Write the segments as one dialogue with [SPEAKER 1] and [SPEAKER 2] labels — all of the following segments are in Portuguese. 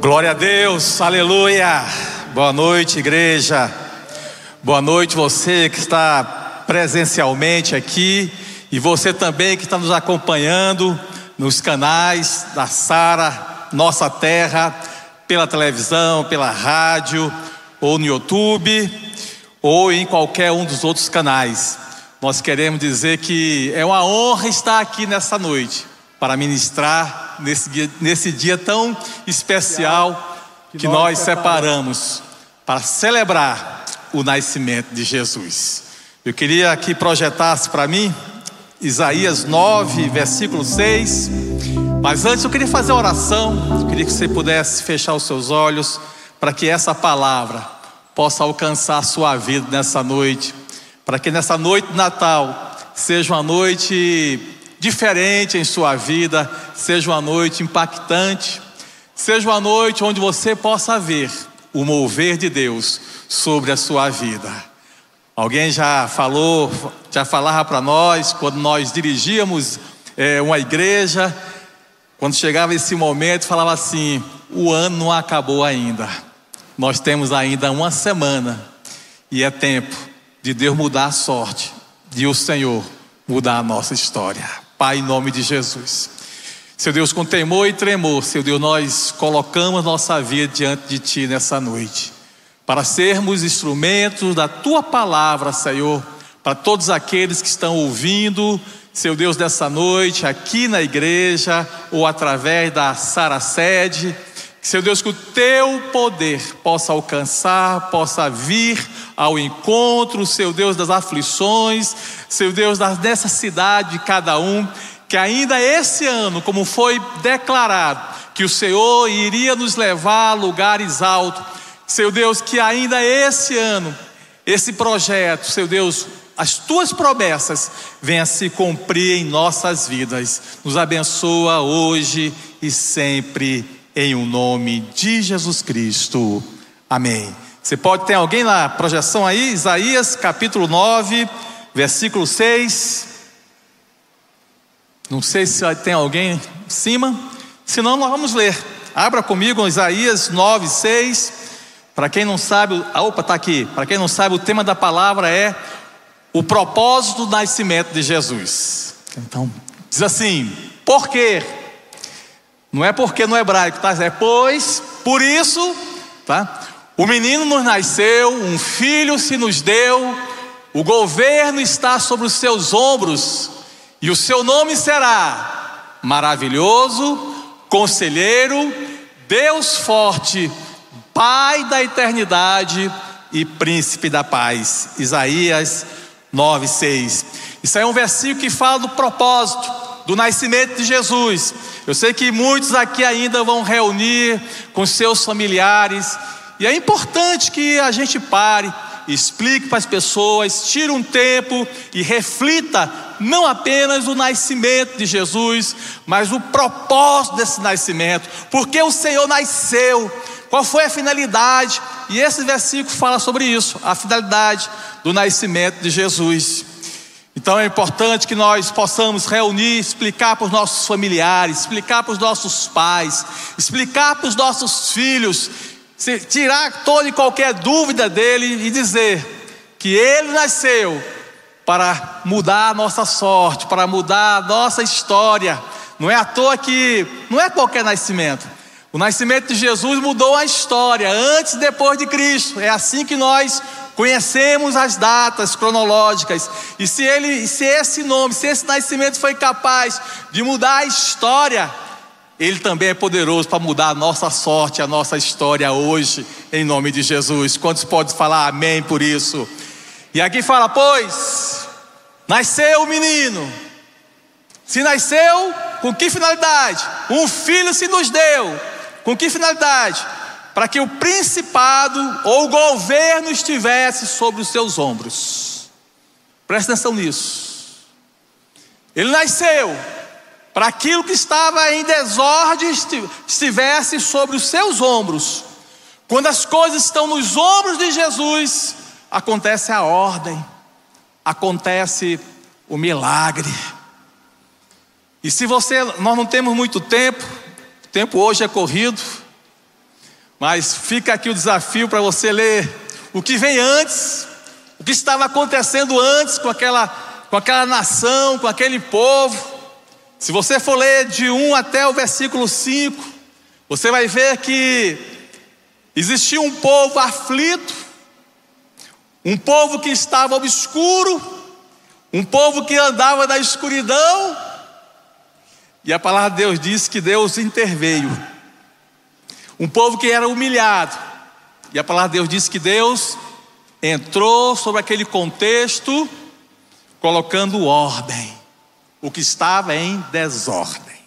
[SPEAKER 1] Glória a Deus, aleluia. Boa noite, igreja. Boa noite, você que está presencialmente aqui e você também que está nos acompanhando nos canais da Sara, Nossa Terra, pela televisão, pela rádio, ou no YouTube, ou em qualquer um dos outros canais. Nós queremos dizer que é uma honra estar aqui nessa noite para ministrar nesse dia, nesse dia tão especial que nós separamos para celebrar o nascimento de Jesus. Eu queria que projetasse para mim Isaías 9, versículo 6. Mas antes eu queria fazer a oração, eu queria que você pudesse fechar os seus olhos para que essa palavra possa alcançar a sua vida nessa noite, para que nessa noite de Natal seja uma noite diferente em sua vida, seja uma noite impactante, seja uma noite onde você possa ver o mover de Deus sobre a sua vida. Alguém já falou, já falava para nós, quando nós dirigíamos é, uma igreja, quando chegava esse momento, falava assim: o ano não acabou ainda, nós temos ainda uma semana, e é tempo de Deus mudar a sorte, de o Senhor mudar a nossa história. Pai, em nome de Jesus. Seu Deus, com temor e tremor, seu Deus, nós colocamos nossa vida diante de Ti nessa noite, para sermos instrumentos da Tua palavra, Senhor, para todos aqueles que estão ouvindo, seu Deus, dessa noite, aqui na igreja, ou através da Sara Sede, seu Deus, que o Teu poder possa alcançar, possa vir ao encontro, seu Deus das aflições, seu Deus das necessidades de cada um, que ainda esse ano, como foi declarado, que o Senhor iria nos levar a lugares altos, seu Deus, que ainda esse ano, esse projeto, seu Deus, as tuas promessas venham se cumprir em nossas vidas. Nos abençoa hoje e sempre, em o um nome de Jesus Cristo. Amém. Você pode ter alguém na projeção aí, Isaías capítulo 9, versículo 6. Não sei se tem alguém em cima. Se não, nós vamos ler. Abra comigo Isaías 9, 6. Para quem não sabe, opa, está aqui. Para quem não sabe, o tema da palavra é o propósito do nascimento de Jesus. Então, diz assim: por quê? Não é porque no hebraico, tá? É pois, por isso, tá? O menino nos nasceu, um filho se nos deu, o governo está sobre os seus ombros, e o seu nome será Maravilhoso, Conselheiro, Deus Forte, Pai da Eternidade e Príncipe da Paz. Isaías 9, 6. Isso aí é um versículo que fala do propósito do nascimento de Jesus. Eu sei que muitos aqui ainda vão reunir com seus familiares e é importante que a gente pare, explique para as pessoas, tire um tempo e reflita não apenas o nascimento de Jesus, mas o propósito desse nascimento, porque o Senhor nasceu, qual foi a finalidade, e esse versículo fala sobre isso, a finalidade do nascimento de Jesus. Então é importante que nós possamos reunir, explicar para os nossos familiares, explicar para os nossos pais, explicar para os nossos filhos tirar toda e qualquer dúvida dele e dizer que ele nasceu para mudar a nossa sorte, para mudar a nossa história. Não é à toa que não é qualquer nascimento. O nascimento de Jesus mudou a história, antes e depois de Cristo. É assim que nós conhecemos as datas cronológicas. E se ele, se esse nome, se esse nascimento foi capaz de mudar a história, ele também é poderoso para mudar a nossa sorte, a nossa história hoje, em nome de Jesus. Quantos podem falar amém por isso? E aqui fala: Pois, nasceu o menino. Se nasceu, com que finalidade? Um filho se nos deu. Com que finalidade? Para que o principado ou o governo estivesse sobre os seus ombros. Presta atenção nisso. Ele nasceu para aquilo que estava em desordem estivesse sobre os seus ombros. Quando as coisas estão nos ombros de Jesus, acontece a ordem, acontece o milagre. E se você, nós não temos muito tempo, o tempo hoje é corrido, Mas fica aqui o desafio para você ler o que vem antes, o que estava acontecendo antes com aquela, com aquela nação, com aquele povo. Se você for ler de 1 até o versículo 5, você vai ver que existia um povo aflito, um povo que estava obscuro, um povo que andava na escuridão, e a palavra de Deus diz que Deus interveio. Um povo que era humilhado, e a palavra de Deus diz que Deus entrou sobre aquele contexto, colocando ordem o que estava em desordem.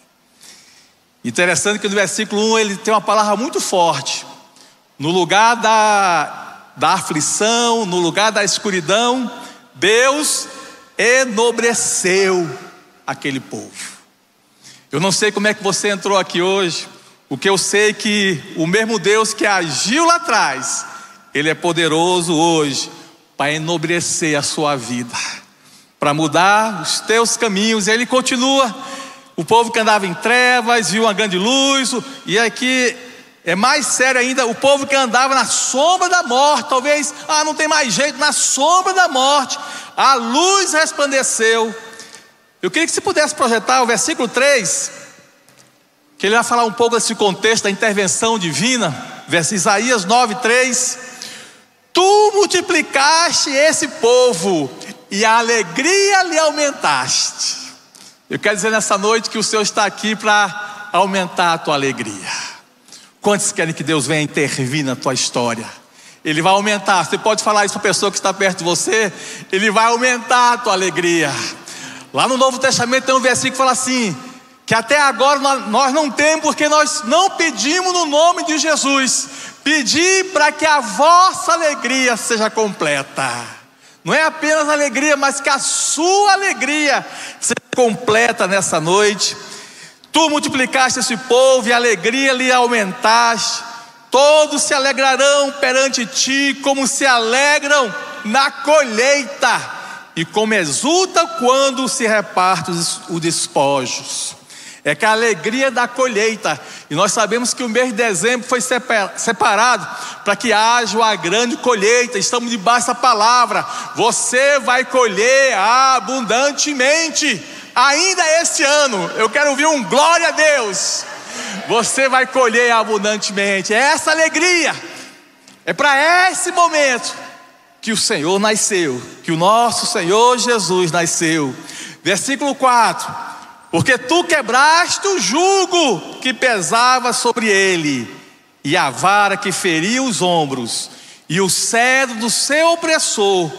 [SPEAKER 1] Interessante que no versículo 1 ele tem uma palavra muito forte. No lugar da, da aflição, no lugar da escuridão, Deus enobreceu aquele povo. Eu não sei como é que você entrou aqui hoje, o que eu sei é que o mesmo Deus que agiu lá atrás, Ele é poderoso hoje para enobrecer a sua vida para mudar os teus caminhos. E ele continua. O povo que andava em trevas viu uma grande luz. E aqui é mais sério ainda: o povo que andava na sombra da morte. Talvez, ah, não tem mais jeito, na sombra da morte. A luz resplandeceu. Eu queria que você pudesse projetar o versículo 3, que ele vai falar um pouco desse contexto da intervenção divina. Verso Isaías 9, 3. Tu multiplicaste esse povo e a alegria lhe aumentaste. Eu quero dizer nessa noite que o Senhor está aqui para aumentar a tua alegria. Quantos querem que Deus venha intervir na tua história? Ele vai aumentar. Você pode falar isso para a pessoa que está perto de você. Ele vai aumentar a tua alegria. Lá no Novo Testamento tem um versículo que fala assim: que até agora nós não temos, porque nós não pedimos no nome de Jesus. Pedi para que a vossa alegria seja completa. Não é apenas alegria, mas que a sua alegria seja completa nessa noite. Tu multiplicaste esse povo e a alegria lhe aumentaste. Todos se alegrarão perante ti, como se alegram na colheita, e como exulta quando se reparte os despojos é que a alegria da colheita, e nós sabemos que o mês de dezembro foi separado para que haja uma grande colheita, estamos debaixo da palavra, você vai colher abundantemente, ainda este ano, eu quero ouvir um glória a Deus, você vai colher abundantemente, é essa alegria, é para esse momento que o Senhor nasceu, que o nosso Senhor Jesus nasceu, versículo 4 porque tu quebraste o jugo que pesava sobre ele, e a vara que feria os ombros, e o cedro do seu opressor,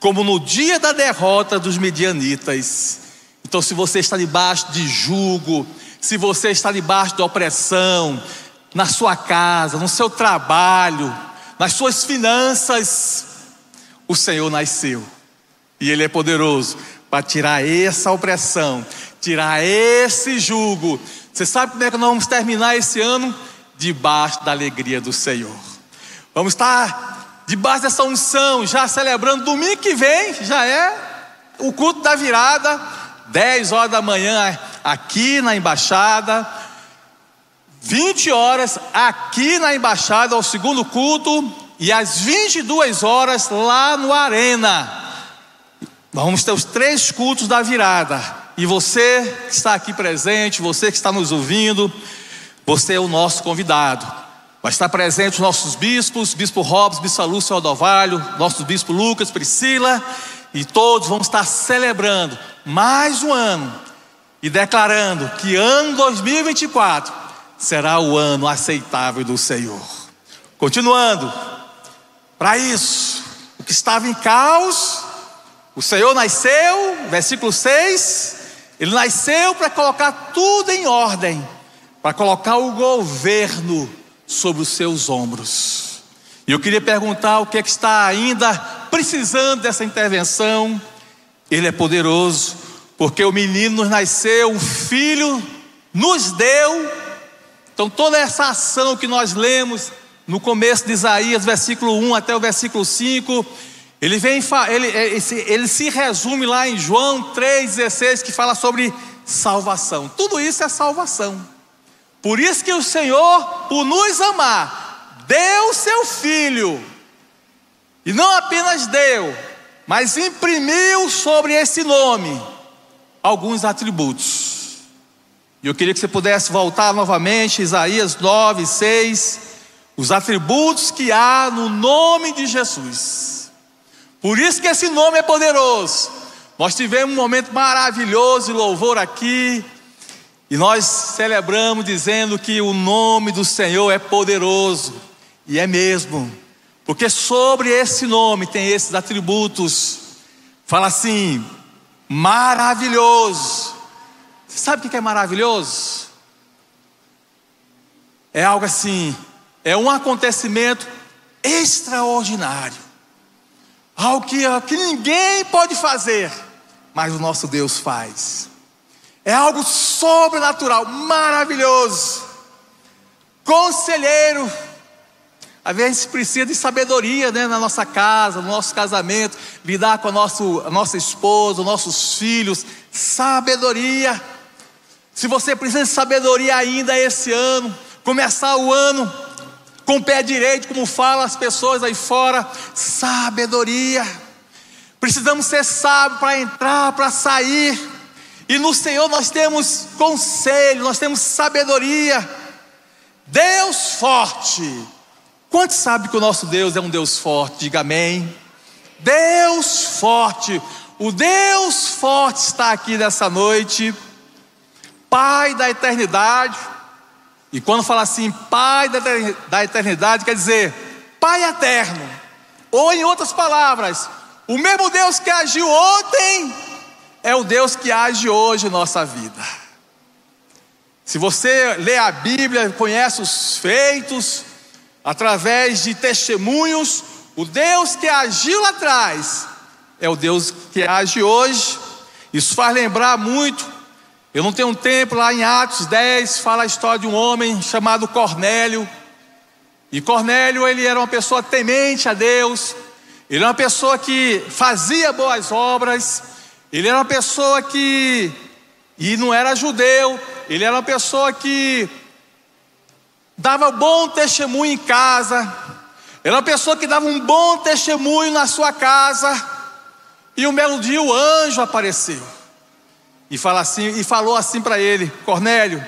[SPEAKER 1] como no dia da derrota dos medianitas. Então, se você está debaixo de jugo, se você está debaixo de opressão, na sua casa, no seu trabalho, nas suas finanças, o Senhor nasceu, e Ele é poderoso para tirar essa opressão, tirar esse jugo. Você sabe como é que nós vamos terminar esse ano? Debaixo da alegria do Senhor. Vamos estar debaixo dessa unção, já celebrando domingo que vem, já é o culto da virada, 10 horas da manhã aqui na embaixada, 20 horas aqui na embaixada, o segundo culto, e às 22 horas lá no Arena. Vamos ter os três cultos da virada. E você que está aqui presente, você que está nos ouvindo, você é o nosso convidado. Vai estar presente os nossos bispos, Bispo Robson, Bispo Lúcio Aldovalho, nosso Bispo Lucas, Priscila, e todos vamos estar celebrando mais um ano e declarando que ano 2024 será o ano aceitável do Senhor. Continuando, para isso, o que estava em caos, o Senhor nasceu, versículo 6, ele nasceu para colocar tudo em ordem, para colocar o governo sobre os seus ombros. E eu queria perguntar o que é que está ainda precisando dessa intervenção. Ele é poderoso, porque o menino nos nasceu, um filho nos deu. Então toda essa ação que nós lemos no começo de Isaías, versículo 1 até o versículo 5, ele, vem, ele, é, ele se resume lá em João 3,16, que fala sobre salvação. Tudo isso é salvação. Por isso que o Senhor, por nos amar, deu seu filho, e não apenas deu, mas imprimiu sobre esse nome alguns atributos. E eu queria que você pudesse voltar novamente, Isaías 9, 6, os atributos que há no nome de Jesus. Por isso que esse nome é poderoso. Nós tivemos um momento maravilhoso de louvor aqui, e nós celebramos dizendo que o nome do Senhor é poderoso, e é mesmo, porque sobre esse nome tem esses atributos. Fala assim: maravilhoso. Você sabe o que é maravilhoso? É algo assim, é um acontecimento extraordinário, algo que, que ninguém pode fazer, mas o nosso Deus faz. É algo sobrenatural, maravilhoso. Conselheiro, às vezes precisa de sabedoria né, na nossa casa, no nosso casamento, lidar com a, nosso, a nossa esposa, os nossos filhos. Sabedoria. Se você precisa de sabedoria ainda esse ano, começar o ano com o pé direito, como falam as pessoas aí fora, sabedoria. Precisamos ser sábios para entrar, para sair. E no Senhor nós temos conselho, nós temos sabedoria. Deus forte Quantos sabem que o nosso Deus é um Deus forte? Diga amém. Deus forte, o Deus forte está aqui nessa noite, Pai da eternidade. E quando fala assim, Pai da eternidade, quer dizer Pai eterno. Ou em outras palavras, o mesmo Deus que agiu ontem é o Deus que age hoje em nossa vida. Se você lê a Bíblia, conhece os feitos, através de testemunhos, o Deus que agiu lá atrás é o Deus que age hoje. Isso faz lembrar muito. Eu não tenho um tempo lá em Atos 10, fala a história de um homem chamado Cornélio. E Cornélio, ele era uma pessoa temente a Deus. Ele era uma pessoa que fazia boas obras. Ele era uma pessoa que e não era judeu, ele era uma pessoa que dava bom testemunho em casa, era uma pessoa que dava um bom testemunho na sua casa, e um belo dia o anjo apareceu e, fala assim, e falou assim para ele: Cornélio,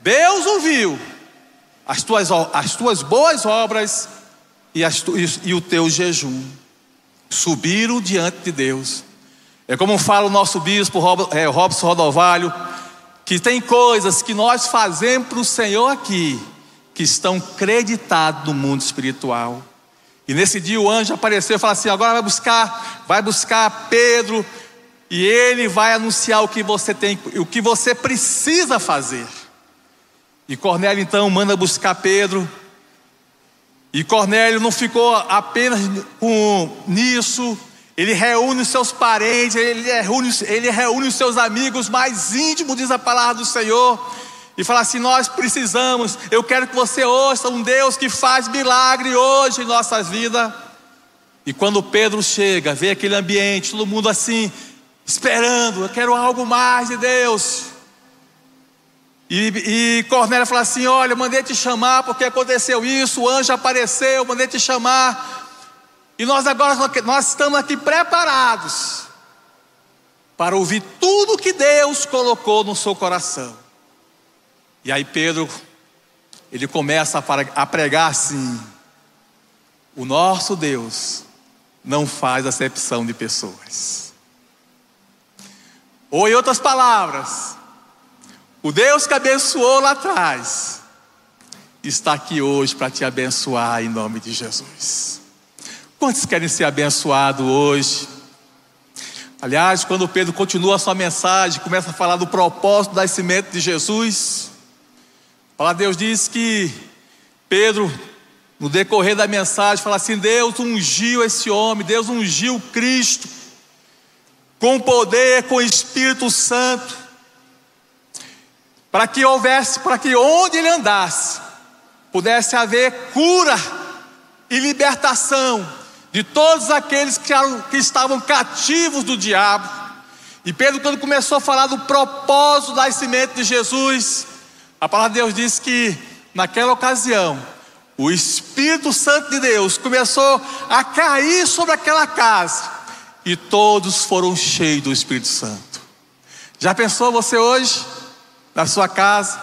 [SPEAKER 1] Deus ouviu as tuas, as tuas boas obras e, as, e o teu jejum, subiram diante de Deus. É como fala o nosso bispo é, Robson Rodovalho, que tem coisas que nós fazemos para o Senhor aqui, que estão creditados no mundo espiritual. E nesse dia o anjo apareceu e falou assim: agora vai buscar, vai buscar Pedro, e ele vai anunciar o que você tem, o que você precisa fazer. E Cornélio então manda buscar Pedro. E Cornélio não ficou apenas com nisso, ele reúne os seus parentes, ele reúne, ele reúne os seus amigos mais íntimos, diz a palavra do Senhor e falar assim: nós precisamos, eu quero que você ouça um Deus que faz milagre hoje em nossas vidas. E quando Pedro chega, vê aquele ambiente, todo mundo assim, esperando, eu quero algo mais de Deus. E, e Cornélio fala assim: Olha, eu mandei te chamar porque aconteceu isso, o anjo apareceu, eu mandei te chamar. E nós agora nós estamos aqui preparados para ouvir tudo que Deus colocou no seu coração. E aí Pedro, ele começa a pregar assim: o nosso Deus não faz acepção de pessoas. Ou em outras palavras, o Deus que abençoou lá atrás, está aqui hoje para te abençoar em nome de Jesus. Quantos querem ser abençoados hoje? Aliás, quando Pedro continua a sua mensagem, começa a falar do propósito do nascimento de Jesus, Fala, Deus diz que Pedro, no decorrer da mensagem, fala assim: Deus ungiu esse homem, Deus ungiu Cristo, com poder, com Espírito Santo, para que houvesse, para que onde ele andasse, pudesse haver cura e libertação de todos aqueles que, que estavam cativos do diabo. E Pedro, quando começou a falar do propósito do nascimento de Jesus, a palavra de Deus diz que naquela ocasião, o Espírito Santo de Deus começou a cair sobre aquela casa e todos foram cheios do Espírito Santo. Já pensou você hoje na sua casa?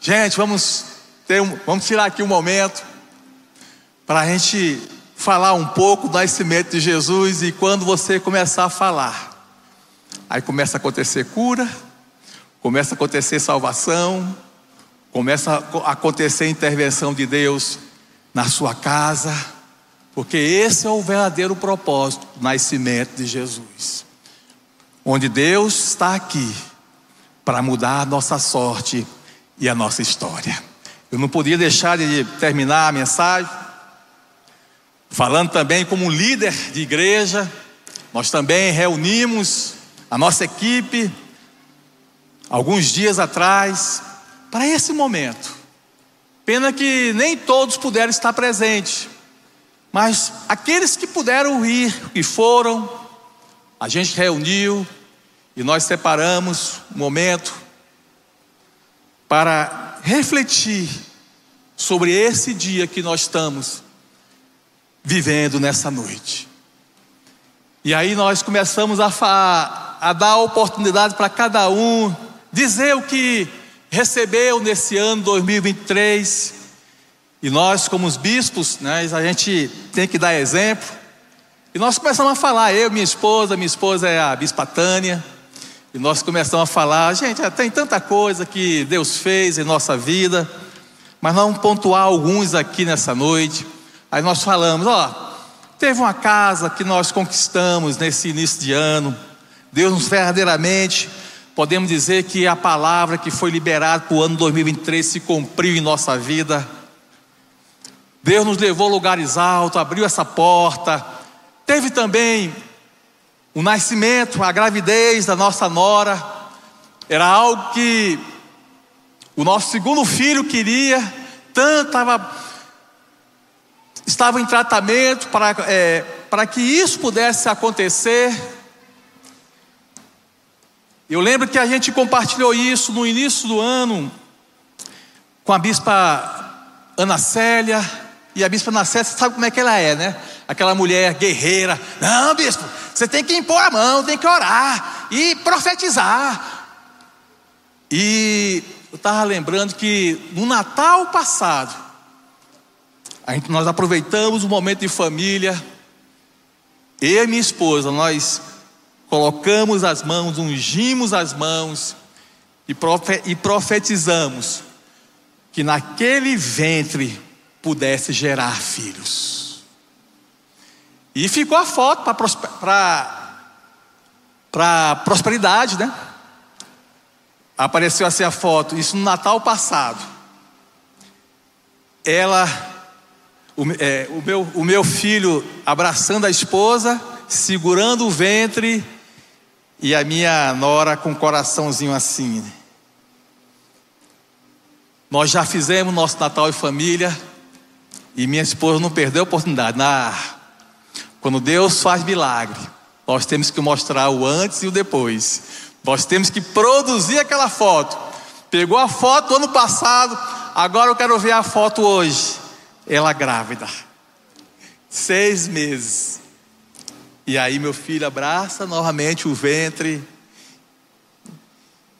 [SPEAKER 1] Gente, vamos ter um, vamos tirar aqui um momento para a gente falar um pouco do nascimento de Jesus e quando você começar a falar, aí começa a acontecer cura, começa a acontecer salvação, começa a acontecer intervenção de Deus na sua casa, porque esse é o verdadeiro propósito do nascimento de Jesus. Onde Deus está aqui para mudar a nossa sorte e a nossa história. Eu não podia deixar de terminar a mensagem falando também como líder de igreja. Nós também reunimos a nossa equipe alguns dias atrás para esse momento. Pena que nem todos puderam estar presentes, mas aqueles que puderam ir e foram, a gente reuniu e nós separamos um momento para refletir sobre esse dia que nós estamos vivendo nessa noite. E aí nós começamos a, a dar oportunidade para cada um dizer o que recebeu nesse ano 2023. E nós, como os bispos, né, a gente tem que dar exemplo. E nós começamos a falar, eu, minha esposa, minha esposa é a bispa Tânia. E nós começamos a falar, gente, tem tanta coisa que Deus fez em nossa vida, mas vamos pontuar alguns aqui nessa noite. Aí nós falamos, ó, teve uma casa que nós conquistamos nesse início de ano. Deus nos verdadeiramente, podemos dizer que a palavra que foi liberada para o ano 2023 se cumpriu em nossa vida. Deus nos levou a lugares altos, abriu essa porta. Teve também o nascimento, a gravidez da nossa nora, era algo que o nosso segundo filho queria, tanto estava, estava em tratamento para, é, para que isso pudesse acontecer. Eu lembro que a gente compartilhou isso no início do ano com a bispa Ana Célia, e a bispa Célia, você sabe como é que ela é, né? Aquela mulher guerreira. Não, bispo, você tem que impor a mão, tem que orar e profetizar. E eu estava lembrando que no Natal passado, gente, nós aproveitamos o momento de família. Eu e minha esposa, nós colocamos as mãos, ungimos as mãos e profetizamos que naquele ventre pudesse gerar filhos. E ficou a foto para prosperidade, né? Apareceu assim a foto, isso no Natal passado. Ela, o, é, o, meu, o meu filho abraçando a esposa, segurando o ventre, e a minha nora com o coraçãozinho assim. Nós já fizemos nosso Natal em família, e minha esposa não perdeu a oportunidade. Na, quando Deus faz milagre, nós temos que mostrar o antes e o depois. Nós temos que produzir aquela foto. Pegou a foto ano passado, agora eu quero ver a foto hoje. Ela grávida, seis meses. E aí meu filho abraça novamente o ventre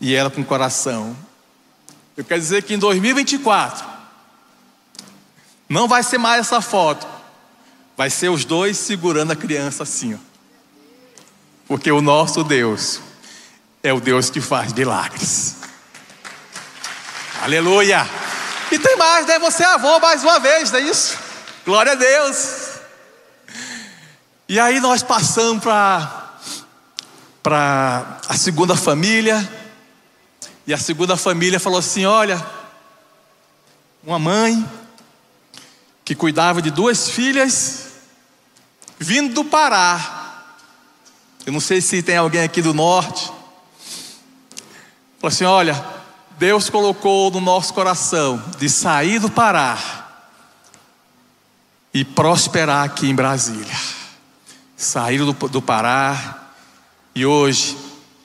[SPEAKER 1] e ela com o coração. Eu quero dizer que em 2024 não vai ser mais essa foto, Vai ser os dois segurando a criança assim, ó. Porque o nosso Deus é o Deus que faz milagres. Aleluia! E tem mais, né? Você é avô mais uma vez, não é isso? Glória a Deus! E aí nós passamos para para a segunda família. E a segunda família falou assim: olha, uma mãe que cuidava de duas filhas, vindo do Pará. Eu não sei se tem alguém aqui do norte. Falou assim: olha, Deus colocou no nosso coração de sair do Pará e prosperar aqui em Brasília. Saíram do, do Pará e hoje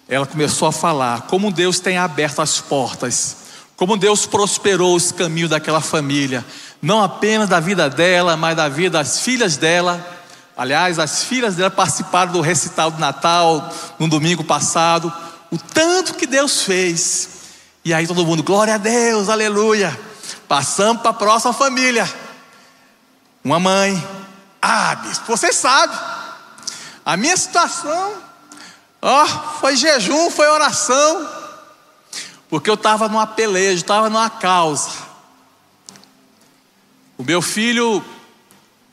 [SPEAKER 1] ela começou a falar como Deus tem aberto as portas como Deus prosperou os caminhos daquela família, não apenas da vida dela, mas da vida das filhas dela. Aliás, as filhas dela participaram do recital do Natal no domingo passado. O tanto que Deus fez. E aí todo mundo, glória a Deus, aleluia. Passamos para a próxima família. Uma mãe. Ah, bispo, você sabe. A minha situação, ó, foi jejum, foi oração. Porque eu estava numa peleja, estava numa causa. O meu filho,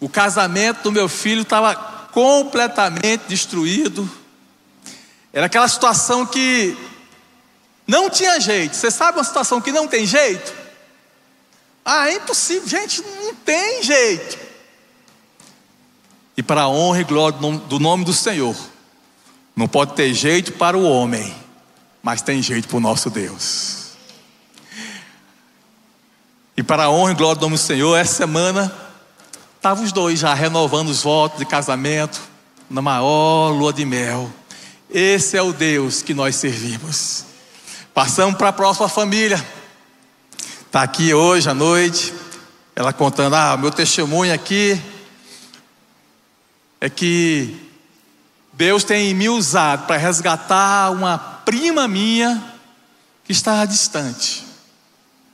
[SPEAKER 1] o casamento do meu filho estava completamente destruído. Era aquela situação que não tinha jeito. Você sabe uma situação que não tem jeito? Ah, é impossível, gente, não tem jeito. E para a honra e glória do nome do Senhor, não pode ter jeito para o homem, mas tem jeito para o nosso Deus. E para a honra e glória do nome do Senhor, essa semana estavam os dois já renovando os votos de casamento, na maior lua de mel. Esse é o Deus que nós servimos. Passamos para a próxima família. Está aqui hoje à noite, ela contando: ah, meu testemunho aqui é que Deus tem me usado para resgatar uma prima minha que estava distante.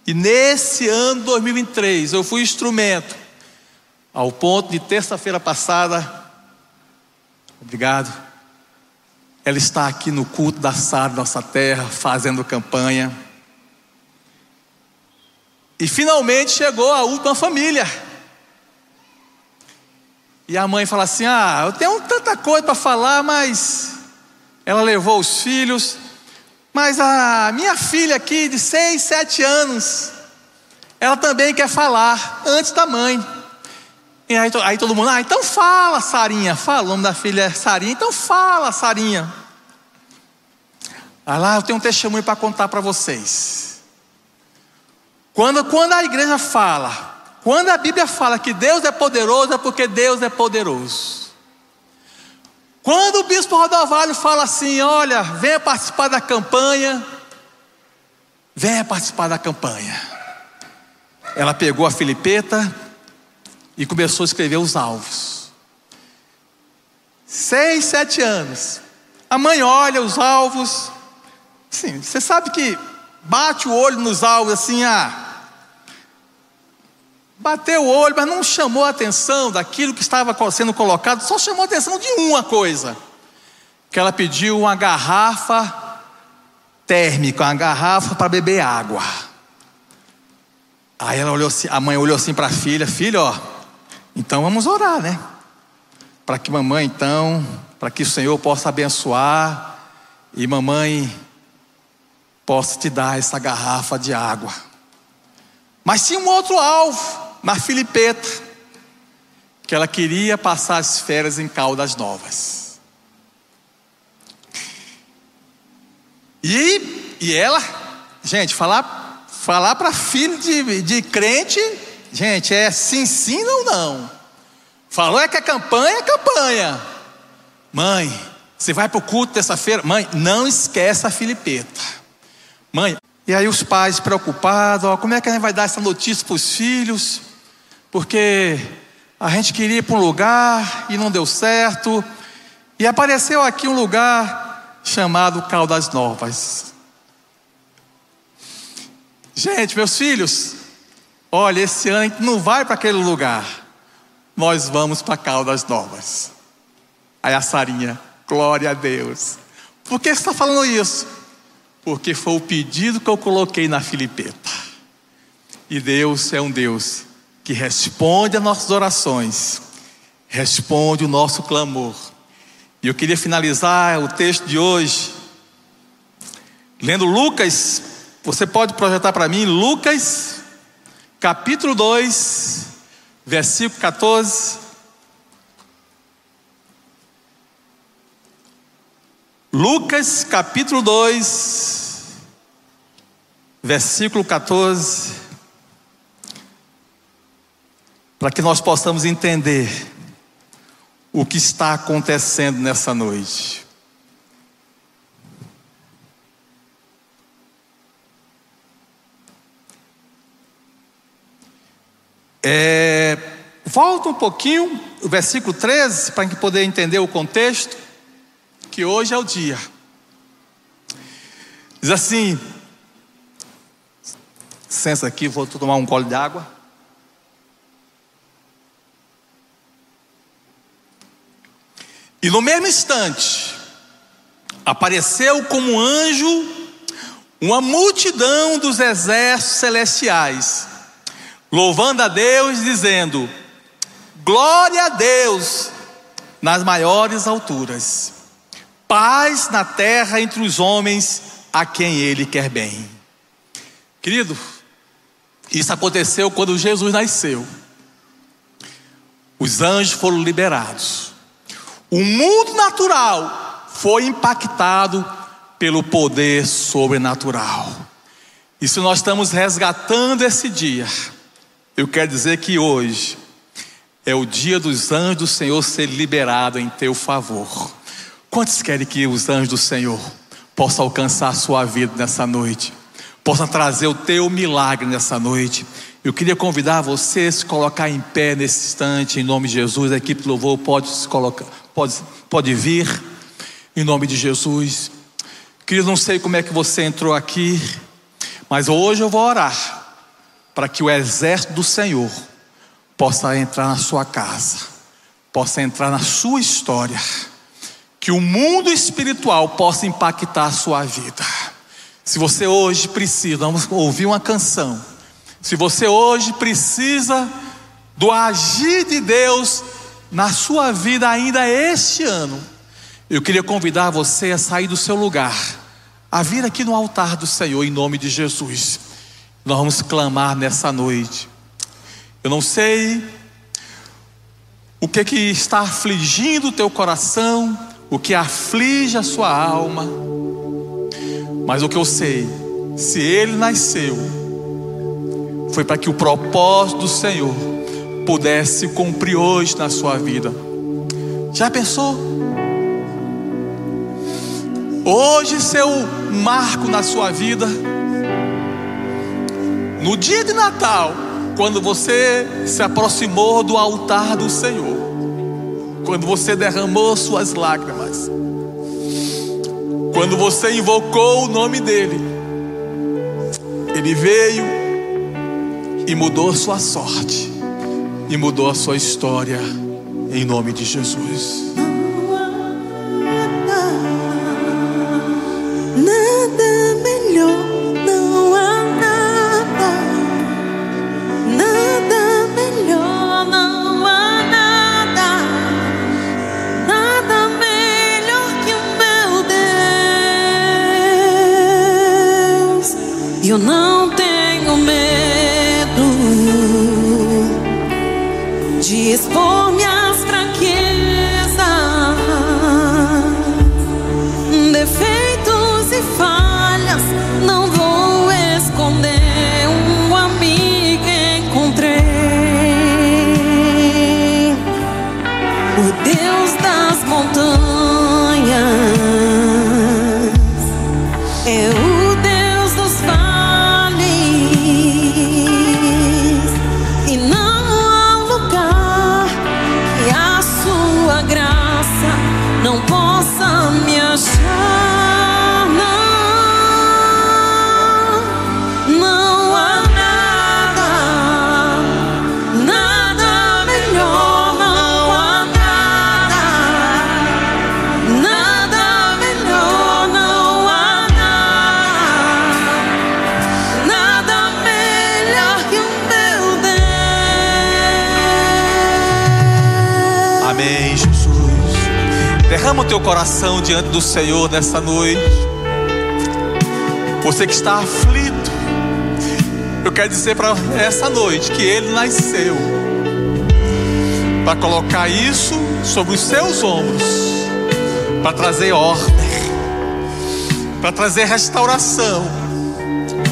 [SPEAKER 1] E nesse ano 2023 eu fui instrumento, ao ponto de terça-feira passada, obrigado, ela está aqui no culto da Sara, nossa terra, fazendo campanha. E finalmente chegou a última família. E a mãe fala assim: Ah, eu tenho tanta coisa para falar, mas ela levou os filhos. Mas a minha filha aqui, de seis, sete anos, ela também quer falar antes da mãe. E aí, aí todo mundo, ah, então fala, Sarinha. Fala, o nome da filha é Sarinha. Então fala, Sarinha. Ah lá, eu tenho um testemunho para contar para vocês. Quando, quando a igreja fala quando a Bíblia fala que Deus é poderoso, é porque Deus é poderoso. Quando o bispo Rodovalho fala assim: olha, venha participar da campanha, venha participar da campanha. Ela pegou a filipeta e começou a escrever os alvos. Seis, sete anos. A mãe olha os alvos. Sim, você sabe que bate o olho nos alvos assim, ah bateu o olho, mas não chamou a atenção daquilo que estava sendo colocado, só chamou a atenção de uma coisa: que ela pediu uma garrafa térmica, uma garrafa para beber água. Aí ela olhou assim, a mãe olhou assim para a filha, filha, ó, então vamos orar, né? Para que mamãe então, para que o Senhor possa abençoar e mamãe possa te dar essa garrafa de água. Mas tinha um outro alvo na Filipeta, que ela queria passar as férias em Caldas Novas. E, e ela, gente, falar, falar para filho de, de crente, gente, é sim, sim, não, não. Falou é que é campanha, é campanha. Mãe, você vai para o culto terça-feira? Mãe, não esqueça a Filipeta. Mãe, e aí os pais preocupados, ó, como é que a gente vai dar essa notícia para os filhos? Porque a gente queria ir para um lugar e não deu certo, e apareceu aqui um lugar chamado Caldas Novas. Gente, meus filhos, olha, esse ano a gente não vai para aquele lugar, nós vamos para Caldas Novas. Aí a Sarinha, glória a Deus. Por que você está falando isso? Porque foi o pedido que eu coloquei na Filipeta. E Deus é um Deus que responde às nossas orações, responde o nosso clamor. E eu queria finalizar o texto de hoje lendo Lucas, você pode projetar para mim Lucas, capítulo 2, versículo 14. Lucas capítulo 2, versículo 14 para que nós possamos entender o que está acontecendo nessa noite. É, volta um pouquinho, o versículo 13, para que poder entender o contexto, que hoje é o dia. Diz assim: licença aqui, vou tomar um gole d'água. E no mesmo instante, apareceu como um anjo uma multidão dos exércitos celestiais, louvando a Deus, dizendo: Glória a Deus nas maiores alturas, paz na terra entre os homens a quem Ele quer bem. Querido, isso aconteceu quando Jesus nasceu. Os anjos foram liberados. O mundo natural foi impactado pelo poder sobrenatural. E se nós estamos resgatando esse dia, eu quero dizer que hoje é o dia dos anjos do Senhor ser liberado em teu favor. Quantos querem que os anjos do Senhor possam alcançar a sua vida nessa noite? Possam trazer o teu milagre nessa noite? Eu queria convidar você a se colocar em pé nesse instante, em nome de Jesus. A equipe do louvor pode se colocar, pode, pode vir, em nome de Jesus. Querido, não sei como é que você entrou aqui, mas hoje eu vou orar para que o exército do Senhor possa entrar na sua casa, possa entrar na sua história, que o mundo espiritual possa impactar a sua vida. Se você hoje precisa, vamos ouvir uma canção. Se você hoje precisa do agir de Deus na sua vida ainda este ano, eu queria convidar você a sair do seu lugar a vir aqui no altar do Senhor em nome de Jesus. Nós vamos clamar nessa noite. Eu não sei o que que está afligindo o teu coração, o que aflige a sua alma. Mas o que eu sei, se ele nasceu, foi para que o propósito do Senhor pudesse cumprir hoje na sua vida. Já pensou? Hoje, seu marco na sua vida, no dia de Natal, quando você se aproximou do altar do Senhor, quando você derramou suas lágrimas, quando você invocou o nome dEle, Ele veio e mudou sua sorte, e mudou a sua história, em nome de Jesus. Teu coração diante do Senhor nessa noite. Você que está aflito, eu quero dizer para essa noite que Ele nasceu para colocar isso sobre os seus ombros, para trazer ordem, para trazer restauração,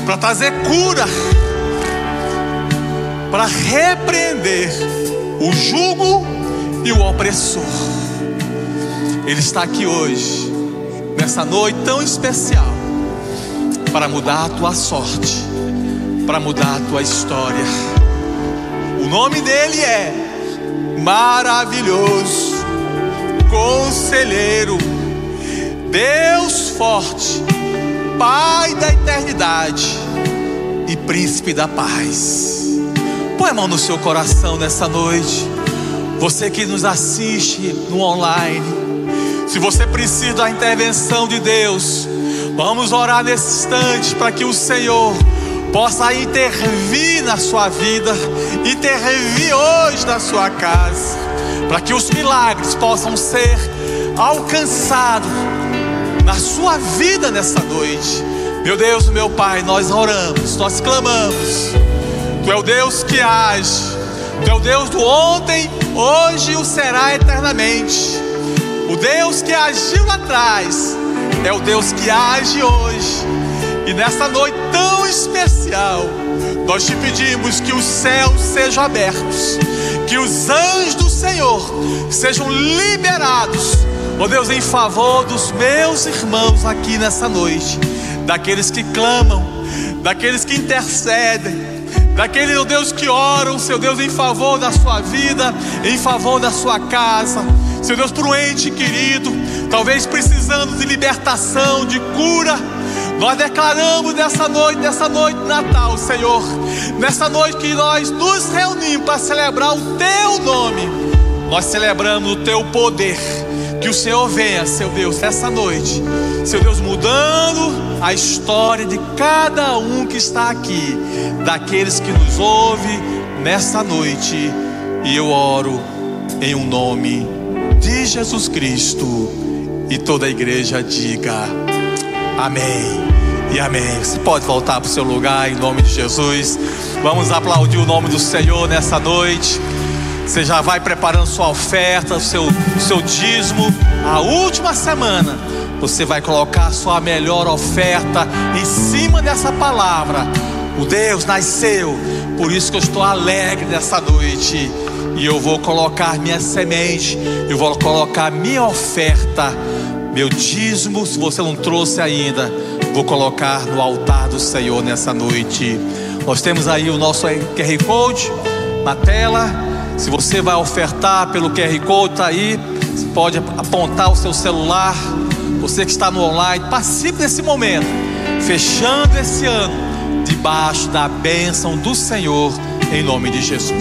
[SPEAKER 1] para trazer cura, para repreender o jugo e o opressor. Ele está aqui hoje, nessa noite tão especial, para mudar a tua sorte, para mudar a tua história. O nome dele é Maravilhoso, Conselheiro, Deus Forte, Pai da Eternidade e Príncipe da Paz. Põe a mão no seu coração nessa noite. Você que nos assiste no online, se você precisa da intervenção de Deus, vamos orar nesse instante para que o Senhor possa intervir na sua vida, intervir hoje na sua casa, para que os milagres possam ser alcançados na sua vida nessa noite. Meu Deus, meu Pai, nós oramos, nós clamamos. Tu é o Deus que age, Tu é o Deus do ontem, hoje e o será eternamente. O Deus que agiu lá atrás é o Deus que age hoje. E nessa noite tão especial, nós te pedimos que os céus sejam abertos, que os anjos do Senhor sejam liberados, ó oh Deus, em favor dos meus irmãos aqui nessa noite, daqueles que clamam, daqueles que intercedem, daquele, oh Deus, que oram, seu Deus, em favor da sua vida, em favor da sua casa, seu Deus, por um ente querido, talvez precisando de libertação, de cura. Nós declaramos nessa noite, nessa noite de Natal, Senhor, nessa noite que nós nos reunimos para celebrar o Teu nome, nós celebramos o Teu poder. Que o Senhor venha, seu Deus, nessa noite, seu Deus, mudando a história de cada um que está aqui, daqueles que nos ouvem nessa noite, e eu oro em um nome de Jesus Cristo, e toda a igreja diga amém e amém. Você pode voltar para o seu lugar em nome de Jesus. Vamos aplaudir o nome do Senhor nessa noite. Você já vai preparando sua oferta, o seu, seu dízimo. A última semana você vai colocar sua melhor oferta em cima dessa palavra. O Deus nasceu, por isso que eu estou alegre nessa noite. E eu vou colocar minha semente, eu vou colocar minha oferta, meu dízimo, se você não trouxe ainda, vou colocar no altar do Senhor nessa noite. Nós temos aí o nosso QR Code na tela. Se você vai ofertar pelo QR Code, está aí. Você pode apontar o seu celular. Você que está no online, participe desse momento, fechando esse ano debaixo da bênção do Senhor, em nome de Jesus.